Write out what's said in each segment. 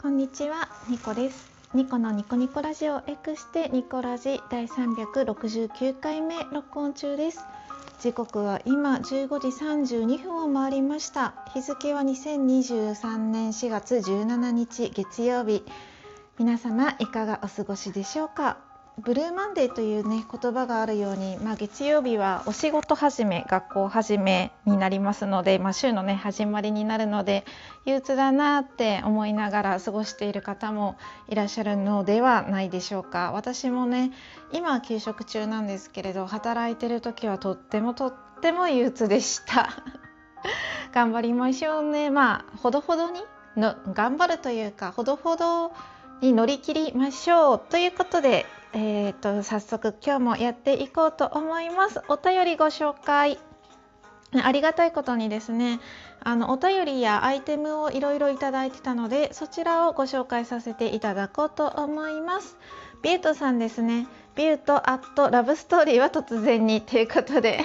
こんにちは、ニコです。ニコのニコニコラジオ X してニコラジ第369回目録音中です。時刻は今15時32分を回りました。日付は2023年4月17日月曜日。皆様いかがお過ごしでしょうか？ブルーマンデーというね言葉があるように、まあ、月曜日はお仕事始め学校始めになりますので、まあ、週のね始まりになるので憂鬱だなって思いながら過ごしている方もいらっしゃるのではないでしょうか。私もね今は休職中なんですけれど働いてる時はとってもとっても憂鬱でした。頑張りましょうね。まあほどほどにの頑張るというかほどほどに乗り切りましょうということでえーと、早速今日もやっていこうと思います。お便りご紹介。ありがたいことにですねあのお便りやアイテムをいろいろいただいてたのでそちらをご紹介させていただこうと思います。ビュートさんですね。ビュートアットラブストーリーは突然にということで。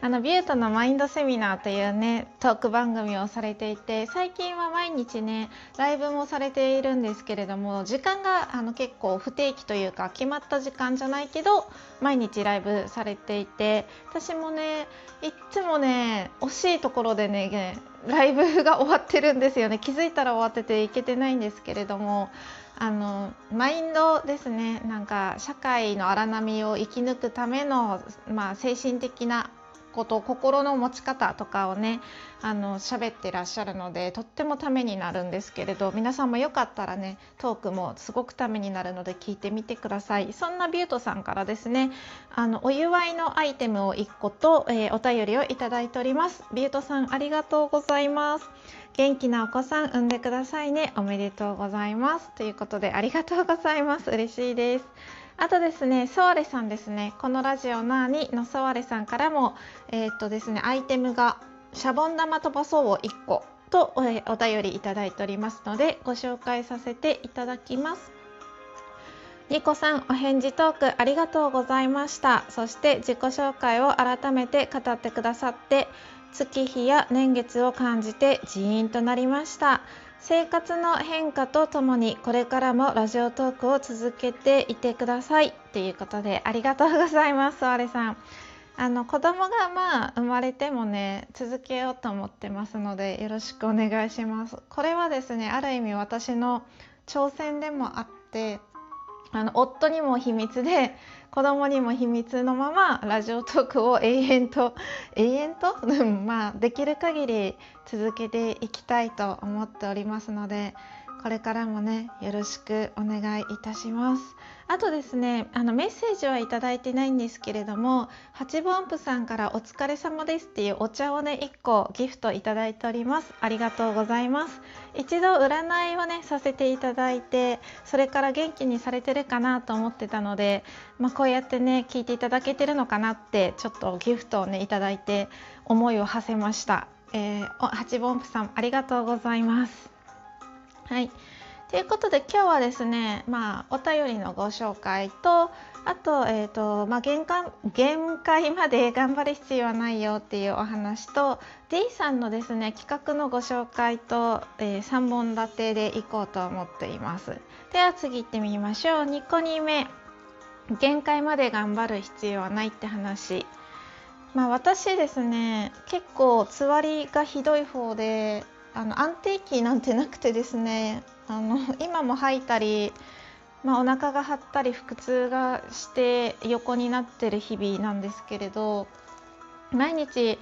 あのビュートのマインドセミナーというねトーク番組をされていて最近は毎日ねライブもされているんですけれども時間があの結構不定期というか決まった時間じゃないけど毎日ライブされていて私もねいっつもね惜しいところでねライブが終わってるんですよね。気づいたら終わってていけてないんですけれどもあのマインドですね。なんか社会の荒波を生き抜くための、まあ、精神的なこと心の持ち方とかをねあの喋ってらっしゃるのでとってもためになるんですけれど皆さんもよかったらねトークもすごくためになるので聞いてみてください。そんなビュートさんからですねあのお祝いのアイテムを1個と、えー、お便りをいただいております。ビュートさんありがとうございます。元気なお子さん産んでくださいね。おめでとうございます。ということでありがとうございます。嬉しいです。あとですね、ソワレさんですね、このラジオナーにのソワレさんからも、えー、っとですね、アイテムがシャボン玉飛ばそうを1個と、えー、お便りいただいておりますので、ご紹介させていただきます。ニコさん、お返事トークありがとうございました。そして自己紹介を改めて語ってくださって、月日や年月を感じてジーンとなりました。生活の変化とともにこれからもラジオトークを続けていてくださいということでありがとうございますあれさん。あの子供がまあ生まれてもね続けようと思ってますのでよろしくお願いします。これはですねある意味私の挑戦でもあってあの夫にも秘密で子供にも秘密のままラジオトークを永遠と永遠と？まあできる限り続けていきたいと思っておりますのでこれからもねよろしくお願いいたします。あとですねあのメッセージはいただいてないんですけれども八分音符さんからお疲れ様ですっていうお茶をね1個ギフトいただいております。ありがとうございます。一度占いをねさせていただいてそれから元気にされてるかなと思ってたので、まあ、こうやってね聞いていただけてるのかなってちょっとギフトをねいただいて思いを馳せました。えー、八分音符さんありがとうございます。はい。ということで今日はですね、まあ、お便りのご紹介とあと,、えーとまあ、限界限界まで頑張る必要はないよっていうお話と D さんのですね企画のご紹介と、えー、3本立てでいこうと思っています。では次行ってみましょう。2個2目。限界まで頑張る必要はないって話。まあ、私ですね結構つわりがひどい方であの安定期なんてなくてですね あの今も吐いたり、まあ、お腹が張ったり腹痛がして横になってる日々なんですけれど毎日、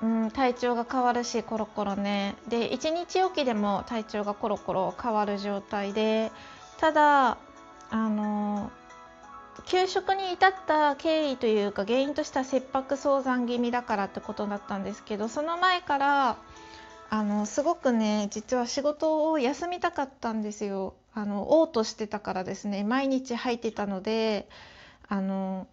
うん、体調が変わるしコロコロね。で1日おきでも体調がコロコロ変わる状態でただあの給食に至った経緯というか原因としては切迫早産気味だからってことだったんですけどその前からあのすごくね実は仕事を休みたかったんですよ。あの嘔吐してたからですね。毎日吐いてたのであの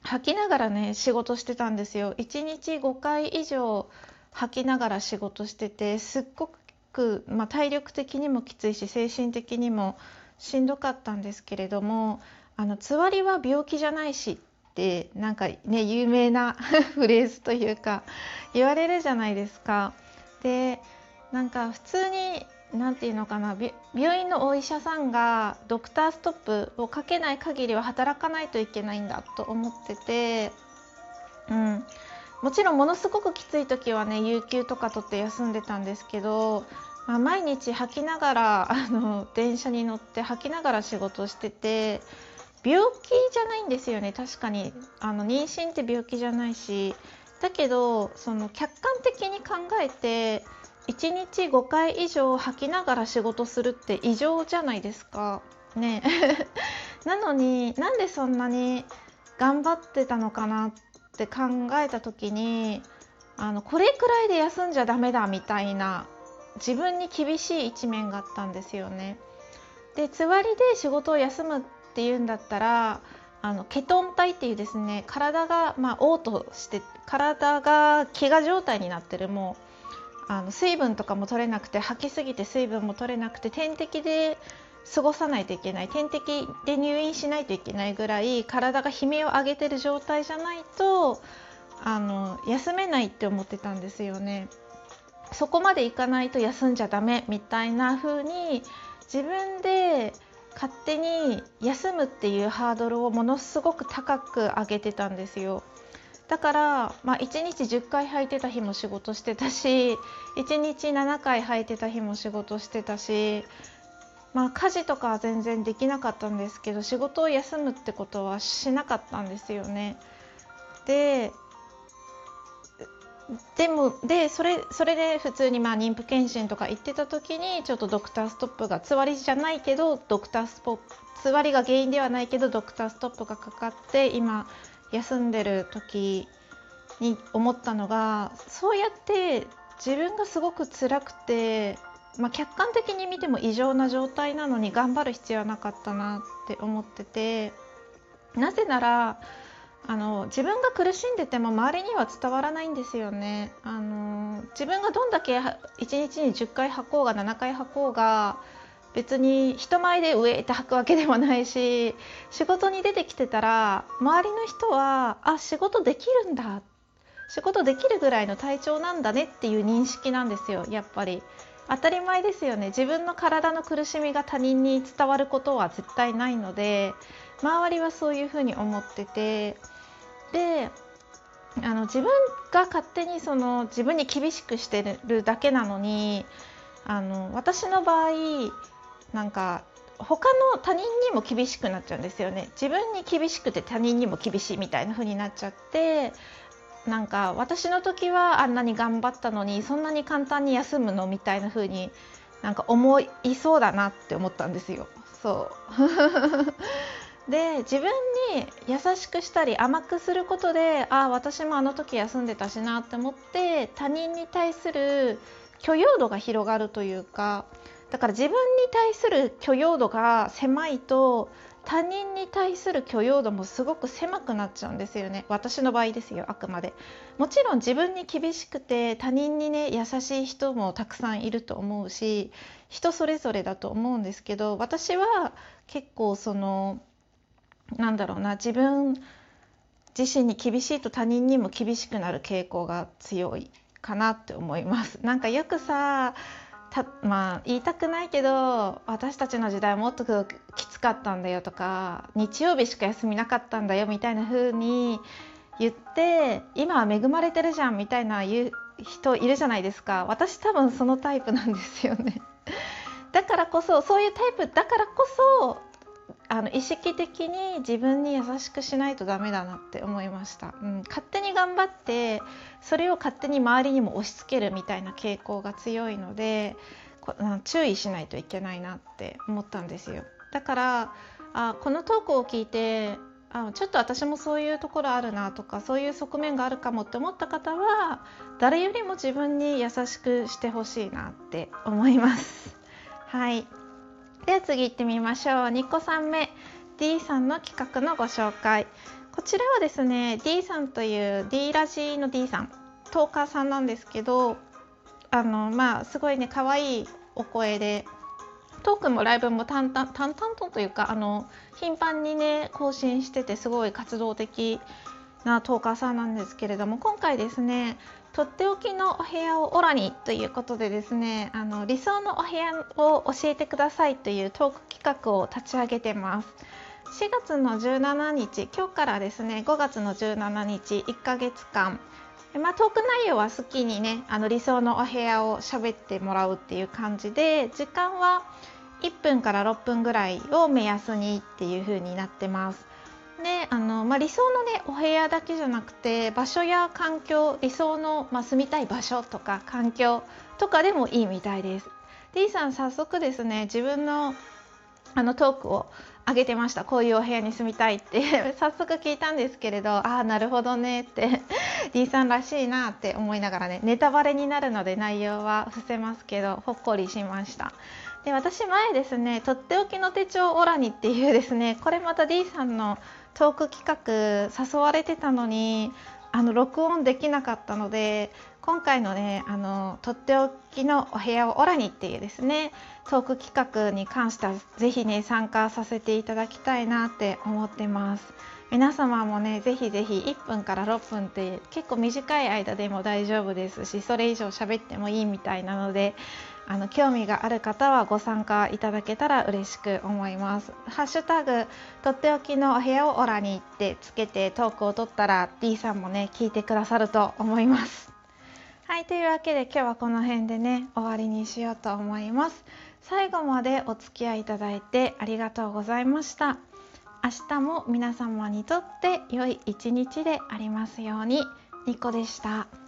吐きながらね仕事してたんですよ。1日5回以上吐きながら仕事しててすっごく、まあ、体力的にもきついし精神的にもしんどかったんですけれどもあのつわりは病気じゃないしってなんかね有名な フレーズというか言われるじゃないですか。でなんか普通に何て言うのかな病院のお医者さんがドクターストップをかけない限りは働かないといけないんだと思ってて、うん、もちろんものすごくきつい時はね有給とか取って休んでたんですけど、まあ、毎日吐きながらあの電車に乗って吐きながら仕事してて病気じゃないんですよね確かに。あの妊娠って病気じゃないしだけどその客観的に考えて1日5回以上吐きながら仕事するって異常じゃないですか。ね なのになんでそんなに頑張ってたのかなって考えた時にあのこれくらいで休んじゃダメだみたいな自分に厳しい一面があったんですよね。でつわりで仕事を休むっていうんだったらあのケトン体っていうですね体がまあ嘔吐して体が飢餓状態になってるもうあの水分とかも取れなくて吐きすぎて水分も取れなくて点滴で過ごさないといけない点滴で入院しないといけないぐらい体が悲鳴を上げてる状態じゃないとあの休めないって思ってたんですよね。そこまでいかないと休んじゃダメみたいな風に自分で勝手に休むっていうハードルをものすごく高く上げてたんですよ。だから、まあ、1日10回履いてた日も仕事してたし1日7回履いてた日も仕事してたし、まあ、家事とかは全然できなかったんですけど仕事を休むってことはしなかったんですよね。ででもでそれそれで普通にまあ妊婦検診とか行ってた時にちょっとドクターストップがつわりじゃないけどドクタースポつわりが原因ではないけどドクターストップがかかって今休んでる時に思ったのがそうやって自分がすごく辛くて、まあ、客観的に見ても異常な状態なのに頑張る必要はなかったなって思っててなぜならあの自分が苦しんでても周りには伝わらないんですよね。あの自分がどんだけ1日に10回吐こうが7回吐こうが別に人前で上って吐くわけでもないし仕事に出てきてたら周りの人はあ仕事できるんだ仕事できるぐらいの体調なんだねっていう認識なんですよやっぱり。当たり前ですよね自分の体の苦しみが他人に伝わることは絶対ないので周りはそういうふうに思っててであの自分が勝手にその自分に厳しくしてるだけなのにあの私の場合なんか他の他人にも厳しくなっちゃうんですよね自分に厳しくて他人にも厳しいみたいな風になっちゃってなんか私の時はあんなに頑張ったのにそんなに簡単に休むのみたいな風になんか思いそうだなって思ったんですよ。そうで自分に優しくしたり甘くすることでああ私もあの時休んでたしなって思って他人に対する許容度が広がるというかだから自分に対する許容度が狭いと他人に対する許容度もすごく狭くなっちゃうんですよね。私の場合ですよあくまで。もちろん自分に厳しくて他人にね優しい人もたくさんいると思うし人それぞれだと思うんですけど私は結構そのなんだろうな自分自身に厳しいと他人にも厳しくなる傾向が強いかなって思います。なんかよくさまあ言いたくないけど私たちの時代もっときつかったんだよとか日曜日しか休みなかったんだよみたいな風に言って今は恵まれてるじゃんみたいな言う人いるじゃないですか私多分そのタイプなんですよね だからこそそういうタイプだからこそあの意識的に自分に優しくしないとダメだなって思いました、うん、勝手に頑張ってそれを勝手に周りにも押し付けるみたいな傾向が強いので注意しないといけないなって思ったんですよ。だからあこのトークを聞いてあちょっと私もそういうところあるなとかそういう側面があるかもって思った方は誰よりも自分に優しくしてほしいなって思います。はい。では次行ってみましょう。2個3目。D さんの企画のご紹介。こちらはですね D さんという D ラジの D さん。トーカーさんなんですけどあのまあすごいね可愛いお声でトークもライブも淡々淡々とというかあの頻繁にね更新しててすごい活動的なトーカーさんなんですけれども今回ですねとっておきのお部屋をオラにということでですねあの理想のお部屋を教えてくださいというトーク企画を立ち上げてます4月の17日今日からですね5月の17日1ヶ月間まあ、トーク内容は好きにねあの理想のお部屋を喋ってもらうっていう感じで時間は1分から6分ぐらいを目安にっていう風になってます。であの、まあ、理想のねお部屋だけじゃなくて場所や環境理想の、まあ、住みたい場所とか環境とかでもいいみたいです。D さん早速ですね自分のあのトークを上げてました。こういうお部屋に住みたいって。早速聞いたんですけれどああなるほどねって。D さんらしいなって思いながらねネタバレになるので内容は伏せますけどほっこりしました。で私前ですねとっておきの手帳オラニっていうですねこれまた D さんのトーク企画誘われてたのにあの録音できなかったので今回のねあのとっておきのお部屋をオラにっていうですねトーク企画に関してはぜひね参加させていただきたいなって思ってます。皆様もねぜひぜひ1分から6分って結構短い間でも大丈夫ですしそれ以上喋ってもいいみたいなのであの興味がある方はご参加いただけたら嬉しく思います。ハッシュタグとっておきのお部屋をオラに行ってつけてトークを取ったら D さんもね聞いてくださると思います。はいというわけで今日はこの辺でね終わりにしようと思います。最後までお付き合いいただいてありがとうございました。明日も皆様にとって良い一日でありますように。ニコでした。